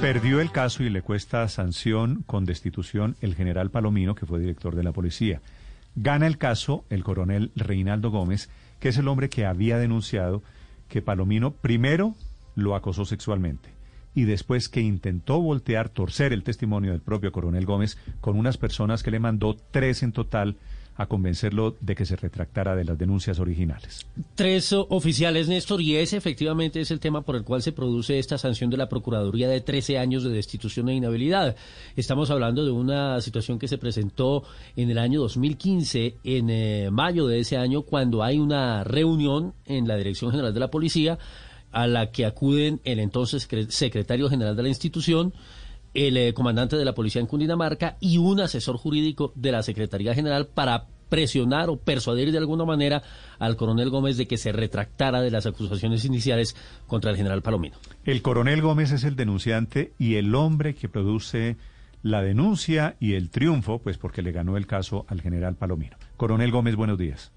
Perdió el caso y le cuesta sanción con destitución el general Palomino, que fue director de la policía. Gana el caso el coronel Reinaldo Gómez, que es el hombre que había denunciado que Palomino primero lo acosó sexualmente y después que intentó voltear, torcer el testimonio del propio coronel Gómez con unas personas que le mandó tres en total a convencerlo de que se retractara de las denuncias originales. Tres oficiales, Néstor, y ese efectivamente es el tema por el cual se produce esta sanción de la Procuraduría de 13 años de destitución e inhabilidad. Estamos hablando de una situación que se presentó en el año 2015, en eh, mayo de ese año, cuando hay una reunión en la Dirección General de la Policía a la que acuden el entonces secretario general de la institución, el eh, comandante de la policía en Cundinamarca y un asesor jurídico de la Secretaría General para presionar o persuadir de alguna manera al coronel Gómez de que se retractara de las acusaciones iniciales contra el general Palomino. El coronel Gómez es el denunciante y el hombre que produce la denuncia y el triunfo, pues porque le ganó el caso al general Palomino. Coronel Gómez, buenos días.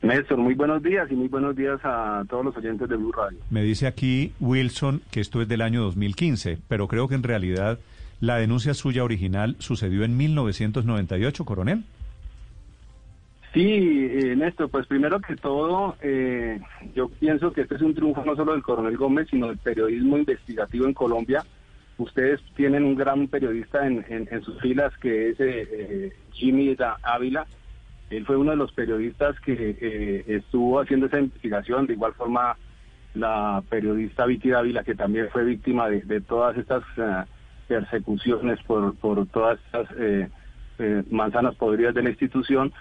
Néstor, muy buenos días y muy buenos días a todos los oyentes de Blue Radio. Me dice aquí Wilson que esto es del año 2015, pero creo que en realidad la denuncia suya original sucedió en 1998, coronel. Sí, eh, Néstor, pues primero que todo, eh, yo pienso que este es un triunfo no solo del coronel Gómez, sino del periodismo investigativo en Colombia. Ustedes tienen un gran periodista en, sus filas que es eh, eh Jimmy Ávila él fue uno de los periodistas que eh, estuvo haciendo esa investigación, de igual forma la periodista Vicky Dávila, que también fue víctima de, todas estas eh, persecuciones por, todas estas eh, manzanas podridas de la institución,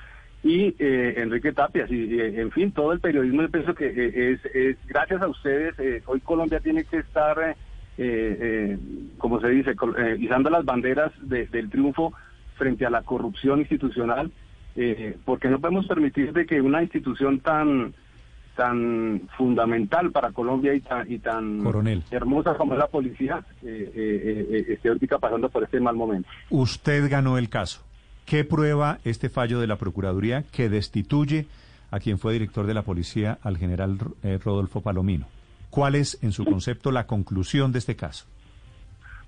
y Enrique Tapias, y en fin, todo el periodismo, yo pienso que es, gracias a ustedes, hoy Colombia tiene que estar, como se dice, izando las banderas del triunfo frente a la corrupción institucional eh, porque no podemos permitir de que una institución tan tan fundamental para Colombia y tan, y tan hermosa como es la policía eh, eh, esté ahorita pasando por este mal momento. Usted ganó el caso. ¿Qué prueba este fallo de la Procuraduría que destituye a quien fue director de la policía, al general Rodolfo Palomino? ¿Cuál es, en su concepto, la conclusión de este caso?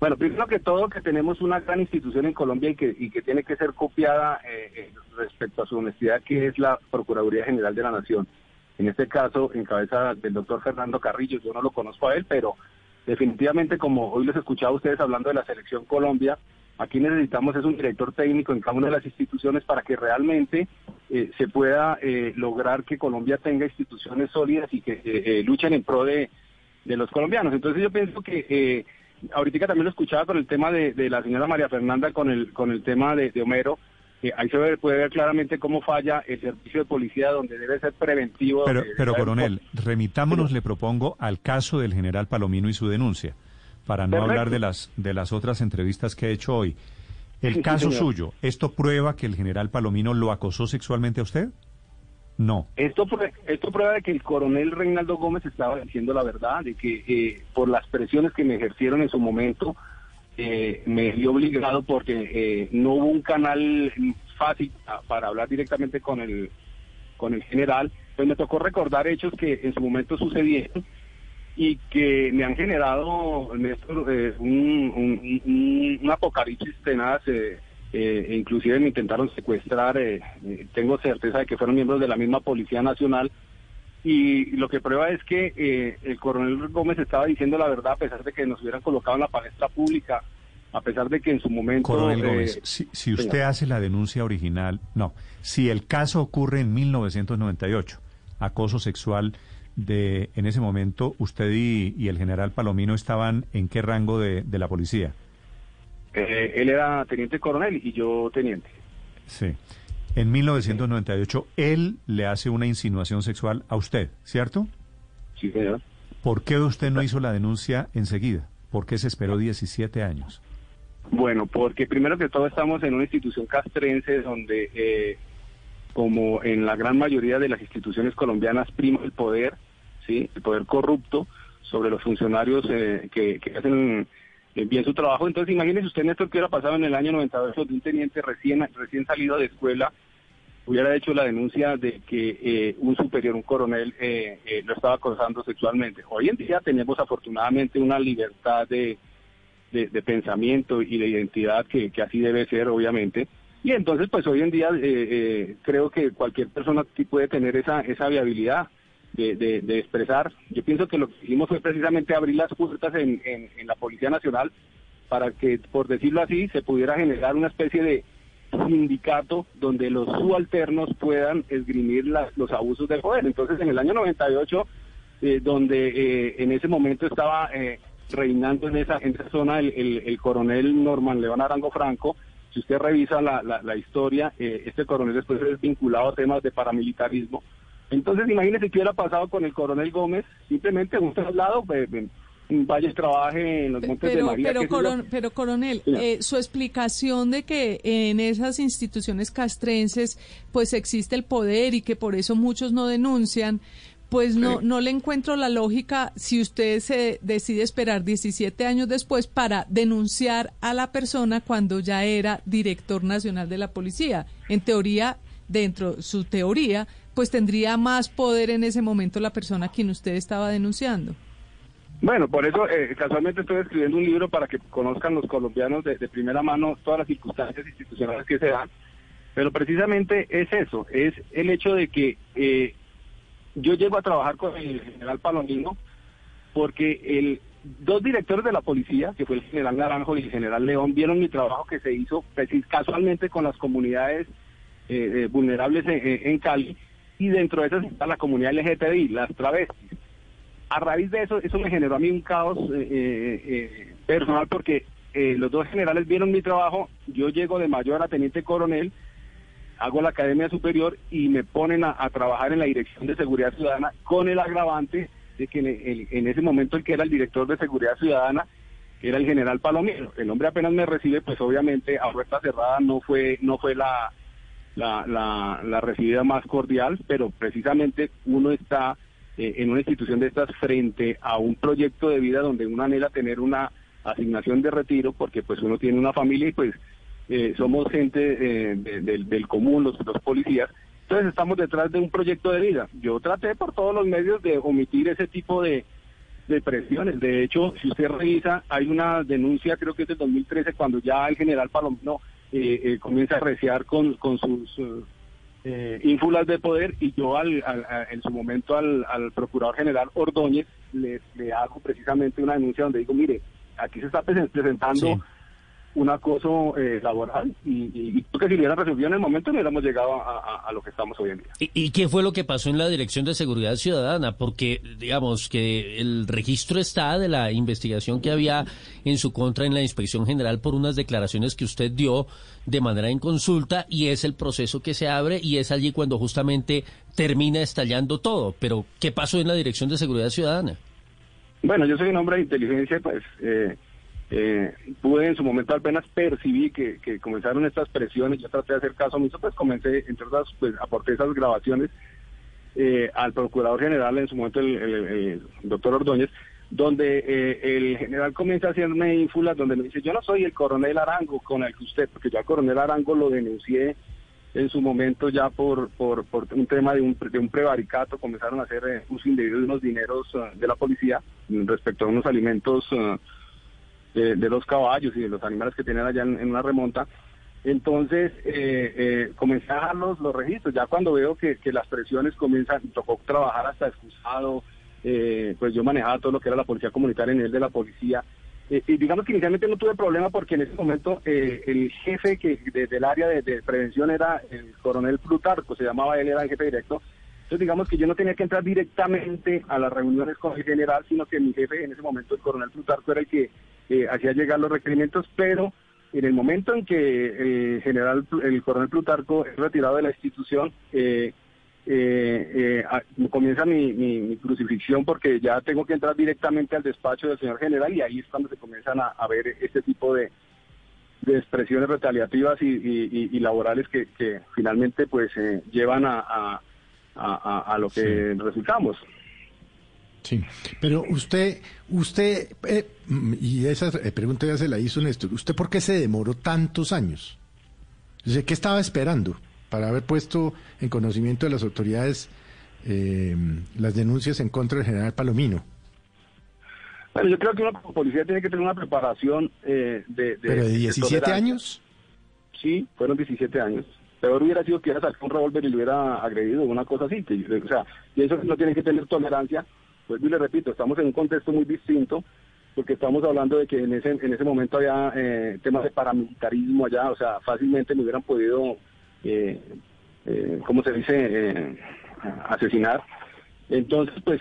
Bueno, primero que todo que tenemos una gran institución en Colombia y que, y que tiene que ser copiada eh, eh, respecto a su honestidad, que es la Procuraduría General de la Nación. En este caso, en cabeza del doctor Fernando Carrillo, yo no lo conozco a él, pero definitivamente como hoy les escuchaba a ustedes hablando de la selección Colombia, aquí necesitamos es un director técnico en cada una de las instituciones para que realmente eh, se pueda lograr que Colombia tenga instituciones sólidas y que luchen en pro de, de los colombianos. Entonces yo pienso que ahorita también lo escuchaba con el tema de, la señora María Fernanda, con el, con el tema de, Homero. ahí se puede ver claramente cómo falla el servicio de policía donde debe ser preventivo. Pero, pero coronel, remitámonos, le propongo, al caso del general Palomino y su denuncia, para no hablar de las, de las otras entrevistas que he hecho hoy. El caso suyo, ¿esto prueba que el general Palomino lo acosó sexualmente a usted? No. Esto, prueba de que el coronel Reinaldo Gómez estaba diciendo la verdad, de que eh, por las presiones que me ejercieron en su momento, eh, me vi obligado porque eh, no hubo un canal fácil para hablar directamente con el, con el general, pues me tocó recordar hechos que en su momento sucedieron y que me han generado, Néstor, un, un, un, apocalipsis tenaz eh, inclusive me intentaron secuestrar, eh, eh, tengo certeza de que fueron miembros de la misma Policía Nacional y lo que prueba es que eh, el coronel Gómez estaba diciendo la verdad a pesar de que nos hubieran colocado en la palestra pública, a pesar de que en su momento... Coronel Gómez, si, usted hace la denuncia original, no, si el caso ocurre en 1998, acoso sexual de, en ese momento, usted y, el general Palomino estaban en qué rango de la policía? Eh, él era teniente coronel y yo teniente. Sí. En 1998, él le hace una insinuación sexual a usted, ¿cierto? Sí, señor. ¿Por qué usted no hizo la denuncia enseguida? ¿Por qué se esperó 17 años? Bueno, porque primero que todo estamos en una institución castrense donde, eh, como en la gran mayoría de las instituciones colombianas, prima el poder, ¿sí? el poder corrupto sobre los funcionarios eh, que, que, hacen bien su trabajo. Entonces, imagínese usted, Néstor, que hubiera pasado en el año 98 de un teniente recién, recién salido de escuela, hubiera hecho la denuncia de que eh, un superior, un coronel, lo estaba acosando sexualmente. Hoy en día tenemos afortunadamente una libertad de, de, pensamiento y de identidad que, que, así debe ser, obviamente. Y entonces, pues hoy en día creo que cualquier persona puede tener esa, esa viabilidad de, expresar. Yo pienso que lo que hicimos fue precisamente abrir las puertas en, la Policía Nacional para que, por decirlo así, se pudiera generar una especie de sindicato donde los subalternos puedan esgrimir los abusos de poder. Entonces, en el año 98, eh, donde eh, en ese momento estaba eh, reinando en esa, en esa zona el, el, coronel Norman León Arango Franco, si usted revisa la, la, la historia, este coronel después es vinculado a temas de paramilitarismo, entonces, imagínese qué hubiera pasado con el coronel Gómez, simplemente un traslado, pues, vaya trabaje en los Montes pero, de María. Pero, pero coronel, eh, su explicación de que en esas instituciones castrenses pues existe el poder y que por eso muchos no denuncian, pues no, no le encuentro la lógica si usted se decide esperar 17 años después para denunciar a la persona cuando ya era director nacional de la policía. En teoría, dentro de su teoría, pues tendría más poder en ese momento la persona a quien usted estaba denunciando. Bueno, por eso eh, casualmente estoy escribiendo un libro para que conozcan los colombianos de, primera mano todas las circunstancias institucionales que se dan. Pero precisamente es eso, es el hecho de que eh, yo llego a trabajar con el general Palomino porque el dos directores de la policía, que fue el general Naranjo y el general León, vieron mi trabajo que se hizo casualmente con las comunidades eh, vulnerables en Cali y dentro de eso está la comunidad LGTBI, las travestis. A raíz de eso, eso me generó a mí un caos eh, eh, eh, personal porque los dos generales vieron mi trabajo, yo llego de mayor a teniente coronel, hago la academia superior y me ponen a, trabajar en la dirección de seguridad ciudadana con el agravante de que en, ese momento el que era el director de seguridad ciudadana era el general Palomino. El hombre apenas me recibe, pues obviamente a puerta cerrada no fue, no fue la, la, la, la recibida más cordial, pero precisamente uno está eh, en una institución de estas frente a un proyecto de vida donde uno anhela tener una asignación de retiro porque pues uno tiene una familia y pues eh, somos gente eh, del común, los, los policías. Entonces estamos detrás de un proyecto de vida. Yo traté por todos los medios de omitir ese tipo de, de presiones. De hecho, si usted revisa, hay una denuncia, creo que es del 2013, cuando ya el general Palomino eh, eh, comienza a reciar con, con sus eh, ínfulas de poder y yo al, en su momento al, al procurador general Ordóñez le, le, hago precisamente una denuncia donde digo, mire, aquí se está presentando un acoso eh, laboral y, y, que si hubiera resolvido en el momento no hubiéramos llegado a, lo que estamos hoy en día. ¿Y, qué fue lo que pasó en la Dirección de Seguridad Ciudadana? Porque, digamos, que el registro está de la investigación que había en su contra en la Inspección General por unas declaraciones que usted dio de manera en consulta y es el proceso que se abre y es allí cuando justamente termina estallando todo. Pero, ¿qué pasó en la Dirección de Seguridad Ciudadana? Bueno, yo soy un hombre de inteligencia, pues... Eh eh, pude en su momento apenas percibí que, comenzaron estas presiones, yo traté de hacer caso omiso, pues comencé, entre otras, pues aporté esas grabaciones eh, al Procurador General, en su momento el, doctor Ordóñez, donde eh, el general comienza a hacerme ínfulas, donde me dice, yo no soy el coronel Arango con el que usted, porque yo al coronel Arango lo denuncié en su momento ya por, por, un tema de un, de un prevaricato, comenzaron a hacer eh, uso indebido de unos dineros de la policía respecto a unos alimentos de, los caballos y de los animales que tienen allá en, una remonta. Entonces eh, eh, comencé a dejar los, registros. Ya cuando veo que, las presiones comienzan, tocó trabajar hasta excusado, eh, pues yo manejaba todo lo que era la policía comunitaria en el de la policía. Eh, y digamos que inicialmente no tuve problema porque en ese momento el jefe que del área de, de, prevención era el coronel Plutarco, se llamaba él, era el jefe directo. Entonces digamos que yo no tenía que entrar directamente a las reuniones con el general, sino que mi jefe en ese momento, el coronel Plutarco, era el que hacía llegar los requerimientos, pero en el momento en que el general, el coronel Plutarco es retirado de la institución, eh, eh, eh, comienza mi, crucifixión porque ya tengo que entrar directamente al despacho del señor general y ahí es cuando se comienzan a, ver este tipo de, expresiones retaliativas y, laborales que, finalmente pues eh, llevan a, a, lo que resultamos. Sí, pero usted, usted, eh, y esa pregunta ya se la hizo Néstor, ¿usted por qué se demoró tantos años? ¿Qué estaba esperando para haber puesto en conocimiento de las autoridades eh, las denuncias en contra del general Palomino? Bueno, yo creo que una policía tiene que tener una preparación eh, de, ¿Pero de 17 años? Sí, fueron 17 años. Peor hubiera sido que hubiera sacado un revólver y lo hubiera agredido, una cosa así. o sea, y eso no tiene que tener tolerancia pues y le repito, estamos en un contexto muy distinto, porque estamos hablando de que en ese, en ese momento había eh, temas de paramilitarismo allá, o sea, fácilmente me hubieran podido, eh, eh, ¿cómo se dice?, eh, asesinar. Entonces, pues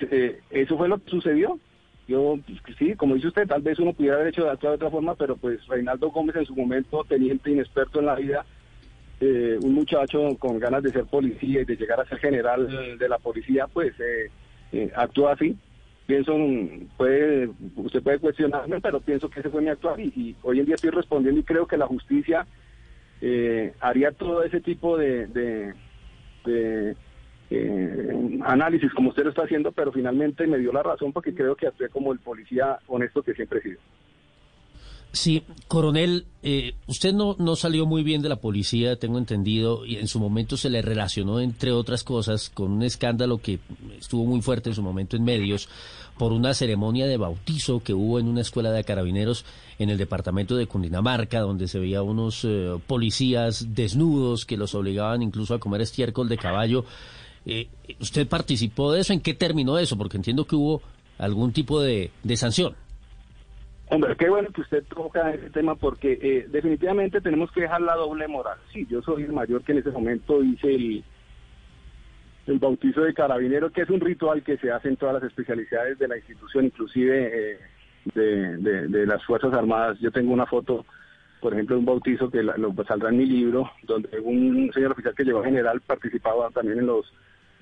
eso fue lo que sucedió. Yo, pues, sí, como dice usted, tal vez uno pudiera haber hecho de otra forma, pero pues Reinaldo Gómez en su momento, teniente inexperto en la vida, un muchacho con ganas de ser policía y de llegar a ser general de la policía, pues eh, actuó así. Pienso, puede, usted puede cuestionarme, pero pienso que ese fue mi actuar y, hoy en día estoy respondiendo y creo que la justicia eh, haría todo ese tipo de, de, eh, análisis como usted lo está haciendo, pero finalmente me dio la razón porque creo que actué como el policía honesto que siempre he sido. Sí, coronel, eh, usted no, no salió muy bien de la policía, tengo entendido, y en su momento se le relacionó, entre otras cosas, con un escándalo que estuvo muy fuerte en su momento en medios por una ceremonia de bautizo que hubo en una escuela de carabineros en el departamento de Cundinamarca, donde se veía unos eh, policías desnudos que los obligaban incluso a comer estiércol de caballo. Eh, ¿Usted participó de eso? ¿En qué terminó eso? Porque entiendo que hubo algún tipo de sanción. Hombre, qué bueno que usted toca ese tema porque eh, definitivamente tenemos que dejar la doble moral. Sí, yo soy el mayor que en ese momento hice el, el bautizo de carabinero, que es un ritual que se hace en todas las especialidades de la institución, inclusive eh, de, las Fuerzas Armadas. Yo tengo una foto, por ejemplo, de un bautizo que lo saldrá en mi libro, donde un señor oficial que llegó a general participaba también en los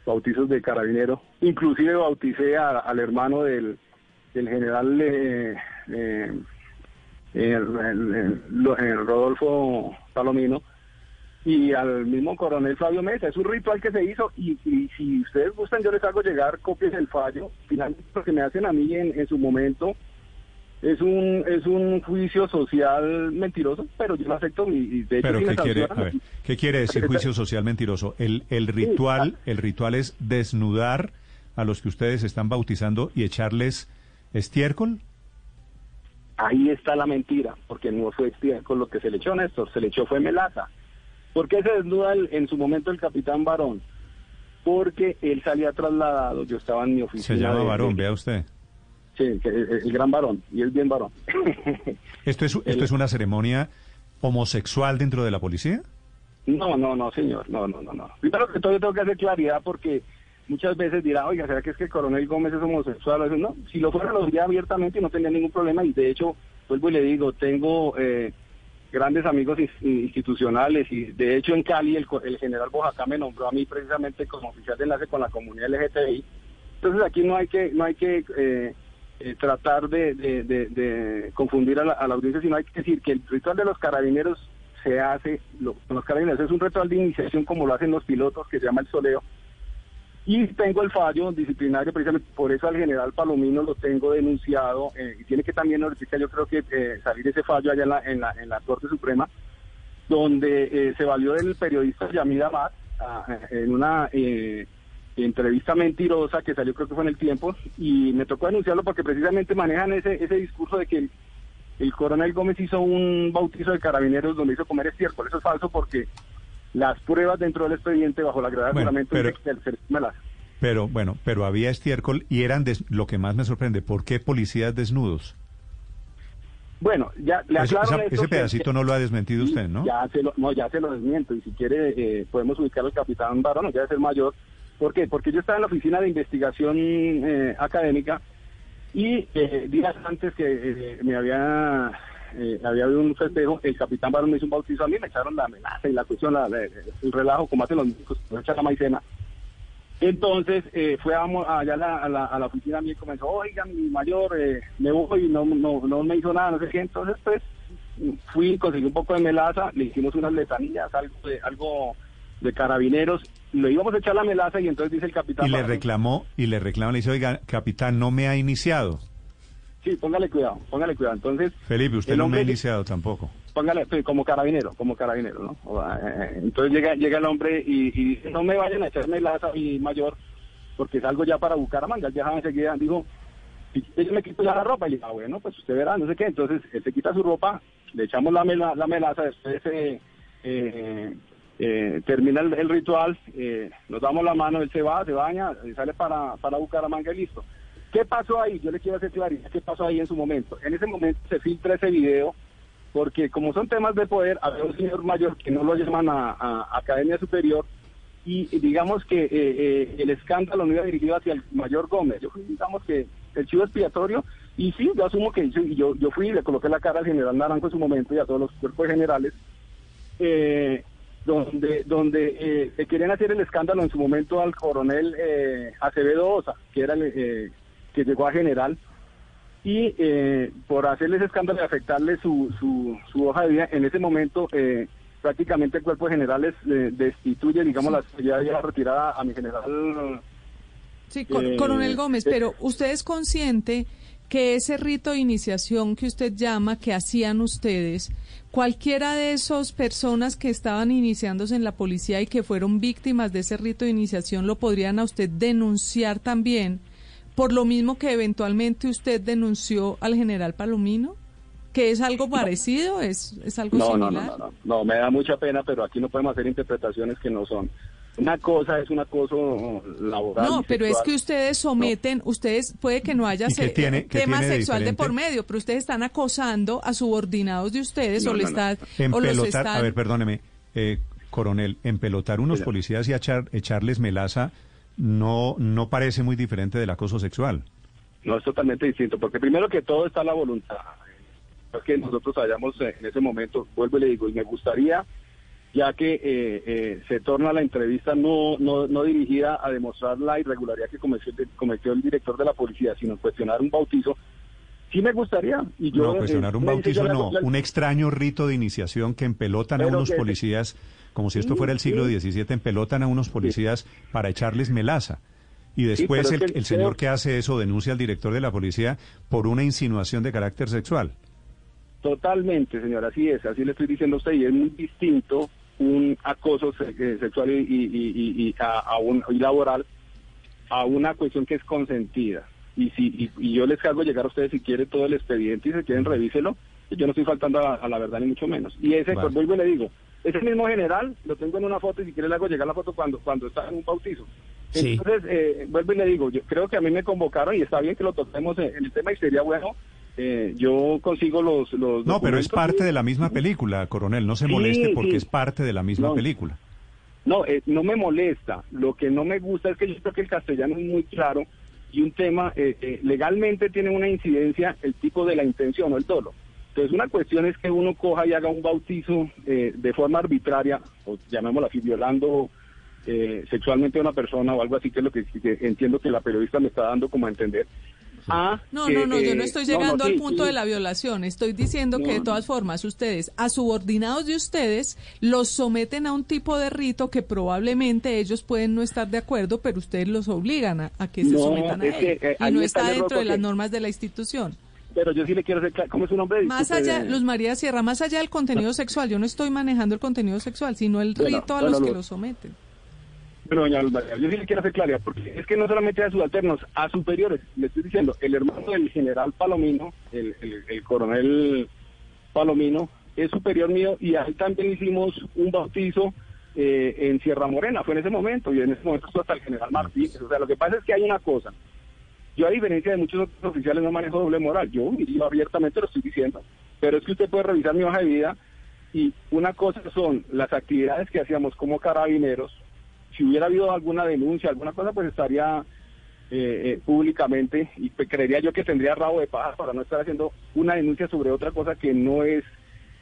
bautizos de carabinero. Inclusive bauticé al hermano del el general eh, eh, el, Rodolfo Palomino y al mismo coronel Fabio Mesa. Es un ritual que se hizo y, si ustedes gustan yo les hago llegar copias del fallo. Finalmente lo que me hacen a mí en, en su momento es un es un juicio social mentiroso, pero yo lo acepto y, de hecho pero ¿qué quiere, ¿qué quiere decir juicio social mentiroso? El el ritual el ritual es desnudar a los que ustedes están bautizando y echarles estiércol? Ahí está la mentira, porque no fue estiércol lo que se le echó, Néstor, se le echó fue melaza. ¿Por qué se desnuda en su momento el capitán Barón? Porque él salía trasladado, yo estaba en mi oficina. Se llama Barón, vea usted. Sí, el, gran varón, y es bien varón. ¿Esto es, esto es una ceremonia homosexual dentro de la policía? No, no, no, señor, no, no, no, no. Primero que todo yo tengo que hacer claridad porque muchas veces dirá, oiga, ¿será que es que el coronel Gómez es homosexual? No, si lo fuera lo diría abiertamente y no tendría ningún problema y de hecho, vuelvo y le digo, tengo eh, grandes amigos institucionales y de hecho en Cali el, general Bojacá me nombró a mí precisamente como oficial de enlace con la comunidad LGTBI. Entonces aquí no hay que, no hay que eh, eh, tratar de, confundir a la, audiencia, sino hay que decir que el ritual de los carabineros se hace, los carabineros es un ritual de iniciación como lo hacen los pilotos que se llama el soleo, y tengo el fallo disciplinario, precisamente por eso al general Palomino lo tengo denunciado eh, y tiene que también yo creo que eh, salir ese fallo allá en la, en la, en la Corte Suprema, donde eh, se valió del periodista Yamid Amat ah, en una entrevista mentirosa que salió creo que fue en el tiempo y me tocó denunciarlo porque precisamente manejan ese, ese discurso de que el, coronel Gómez hizo un bautizo de carabineros donde hizo comer estiércol. Eso es falso porque las pruebas dentro del expediente bajo la grada de juramento pero, pero bueno, pero había estiércol y eran lo que más me sorprende, ¿por qué policías desnudos? Bueno, ya le aclaro Ese pedacito no lo ha desmentido usted, ¿no? Ya se lo, no, ya se lo desmiento y si quiere eh, podemos ubicar al capitán Barón, ya es el mayor. ¿Por qué? Porque yo estaba en la oficina de investigación eh, académica y eh, días antes que me había eh, había habido un festejo, el capitán Barón me hizo un bautizo a mí, me echaron la amenaza y la cuestión, el relajo, como hacen los médicos, me echan la maicena. Entonces eh, fue allá a la, a, la, a la oficina mía y comenzó, oiga, mi mayor, eh, me voy y no, no, no me hizo nada, no sé qué. Entonces, pues, fui, conseguí un poco de melaza, le hicimos unas letanillas, algo de, algo de carabineros, le íbamos a echar la melaza y entonces dice el capitán... Y le reclamó, y le reclamó, le dice, oiga, capitán, no me ha iniciado. Sí, póngale cuidado, póngale cuidado. Entonces... Felipe, usted no me ha iniciado tampoco. Póngale, como carabinero, como carabinero, ¿no? Eh, eh, entonces llega, llega el hombre y, dice, no me vayan a echar melaza a mi mayor, porque salgo ya para Bucaramanga. Él viajaba enseguida, dijo, ella me quito ya la ropa. Y le digo, ah, bueno, pues usted verá, no sé qué. Entonces él se quita su ropa, le echamos la, la melaza, después eh, eh, termina el, ritual, eh, nos damos la mano, él se va, se baña, y sale para, para Bucaramanga y listo. ¿Qué pasó ahí? Yo le quiero hacer claridad qué pasó ahí en su momento. En ese momento se filtra ese video porque como son temas de poder, había un señor mayor que no lo llaman a, Academia Superior y digamos que eh, eh, el escándalo no iba dirigido hacia el mayor Gómez. Yo digamos que el chivo expiatorio y sí, yo asumo que yo, yo fui y le coloqué la cara al general Naranjo en su momento y a todos los cuerpos generales. Eh, donde donde eh, querían hacer el escándalo en su momento al coronel eh, Acevedo Osa, que era el, eh, que llegó a general, y por hacerles escándalo y afectarle su, su, su, hoja de vida, en ese momento prácticamente el cuerpo de generales destituye, digamos, la ya retirada a mi general. Sí, coronel Gómez, pero usted es consciente que ese rito de iniciación que usted llama, que hacían ustedes, cualquiera de esas personas que estaban iniciándose en la policía y que fueron víctimas de ese rito de iniciación, lo podrían a usted denunciar también, por lo mismo que eventualmente usted denunció al general Palomino? ¿Que es algo parecido? ¿Es, es algo no, similar? No, no, no, no, me da mucha pena, pero aquí no podemos hacer interpretaciones que no son. Una cosa es un acoso laboral. No, pero es que ustedes someten, ustedes puede que no haya tema sexual de por medio, pero ustedes están acosando a subordinados de ustedes o, le están, o los están... A ver, perdóneme, eh, coronel, empelotar unos policías y echar, echarles melaza no, no parece muy diferente del acoso sexual. No, es totalmente distinto, porque primero que todo está la voluntad. Es que nosotros hayamos en ese momento, vuelvo y le digo, y me gustaría ya que eh, eh, se torna la entrevista no, no, no dirigida a demostrar la irregularidad que cometió, cometió el director de la policía, sino cuestionar un bautizo. Sí me gustaría. Y yo, no, cuestionar un eh, bautizo no, un extraño rito de iniciación que empelotan a unos policías, como si esto fuera el siglo XVII, empelotan a unos policías para echarles melaza. Y después el, el señor que hace eso denuncia al director de la policía por una insinuación de carácter sexual. Totalmente, señor, así es, así le estoy diciendo a usted, y es muy distinto un acoso eh, sexual y, y, a, un, laboral a una cuestión que es consentida. Y si y, yo les hago llegar a ustedes si quiere todo el expediente y si quieren revíselo, yo no estoy faltando a, la verdad ni mucho menos. Y ese, pues vuelvo y le digo, ese mismo general lo tengo en una foto y si quiere le hago llegar la foto cuando cuando está en un bautizo. Entonces, eh, vuelvo y le digo, yo creo que a mí me convocaron y está bien que lo toquemos en el tema y sería bueno eh, yo consigo los, los No, pero es parte de la misma película, coronel, no se moleste porque es parte de la misma película. No, eh, no me molesta, lo que no me gusta es que yo creo que el castellano es muy claro y un tema, eh, legalmente tiene una incidencia el tipo de la intención o el dolo. Entonces una cuestión es que uno coja y haga un bautizo de forma arbitraria, o llamémoslo así, violando sexualmente a una persona o algo así, que es lo que entiendo que la periodista me está dando como a entender no, no, no, yo no estoy llegando al punto de la violación. Estoy diciendo que de todas formas ustedes, a subordinados de ustedes, los someten a un tipo de rito que probablemente ellos pueden no estar de acuerdo, pero ustedes los obligan a, que se sometan a él. Eh, y no está, dentro de las normas de la institución pero yo sí le quiero hacer ¿cómo es su nombre? Más allá, Luz María Sierra, más allá del contenido sexual, yo no estoy manejando el contenido sexual, sino el rito a los que lo someten. Bueno, doña Luz yo sí le quiero hacer claridad, porque es que no solamente a subalternos, a superiores, le estoy diciendo, el hermano del general Palomino, el, el, coronel Palomino, es superior mío y ahí también hicimos un bautizo eh, en Sierra Morena, fue en ese momento, y en ese momento estuvo hasta el general Martínez. O sea, lo que pasa es que hay una cosa, yo a diferencia de muchos otros oficiales no manejo doble moral, yo, yo abiertamente lo estoy diciendo, pero es que usted puede revisar mi hoja de vida y una cosa son las actividades que hacíamos como carabineros, si hubiera habido alguna denuncia, alguna cosa, pues estaría eh, eh, públicamente y creería yo que tendría rabo de paja para no estar haciendo una denuncia sobre otra cosa que no es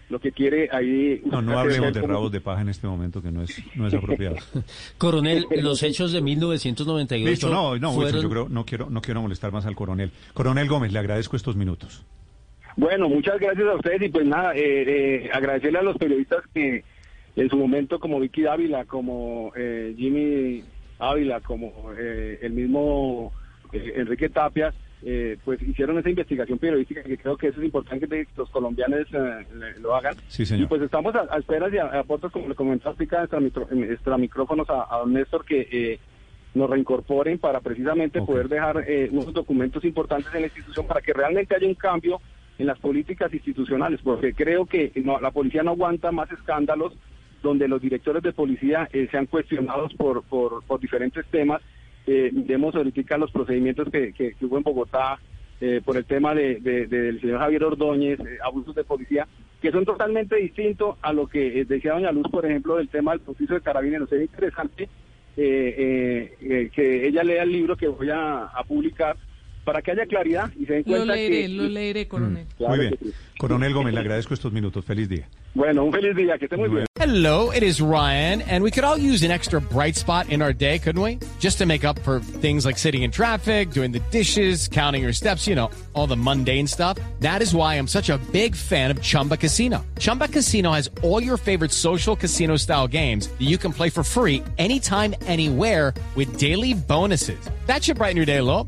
lo que quiere ahí... No, no hablemos de rabos de paja en este momento, que no es, no es apropiado. coronel, los hechos de 1998... Listo, no, no, yo creo, no quiero, no quiero molestar más al coronel. Coronel Gómez, le agradezco estos minutos. Bueno, muchas gracias a ustedes y pues nada, eh, eh, agradecerle a los periodistas que en su momento como Vicky Dávila, como eh, Jimmy Ávila, como el mismo Enrique Tapia, eh, pues hicieron esa investigación periodística que creo que eso es importante que los colombianos eh, lo hagan. Y pues estamos a, espera y a, a como le comentó explica nuestra micrófonos a, don Néstor, que eh, nos reincorporen para precisamente poder dejar unos documentos importantes en la institución para que realmente haya un cambio en las políticas institucionales, porque creo que la policía no aguanta más escándalos donde los directores de policía sean cuestionados por, por, por diferentes temas eh, vemos ahorita los procedimientos que, que, hubo en Bogotá eh, por el tema de, del señor Javier Ordóñez, eh, abusos de policía, que son totalmente distintos a lo que eh, decía doña Luz, por ejemplo, del tema del proceso de carabineros. Es interesante que ella lea el libro que voy a publicar para que haya claridad y se den cuenta lo leeré, que... Lo leeré, coronel. Mm, muy bien. Coronel Gómez, le agradezco estos minutos. Feliz día. Bueno, un feliz día. Que esté muy bien. Hello, it is Ryan, and we could all use an extra bright spot in our day, couldn't we? Just to make up for things like sitting in traffic, doing the dishes, counting your steps, you know, all the mundane stuff. That is why I'm such a big fan of Chumba Casino. Chumba Casino has all your favorite social casino style games that you can play for free anytime, anywhere with daily bonuses. That should brighten your day a little.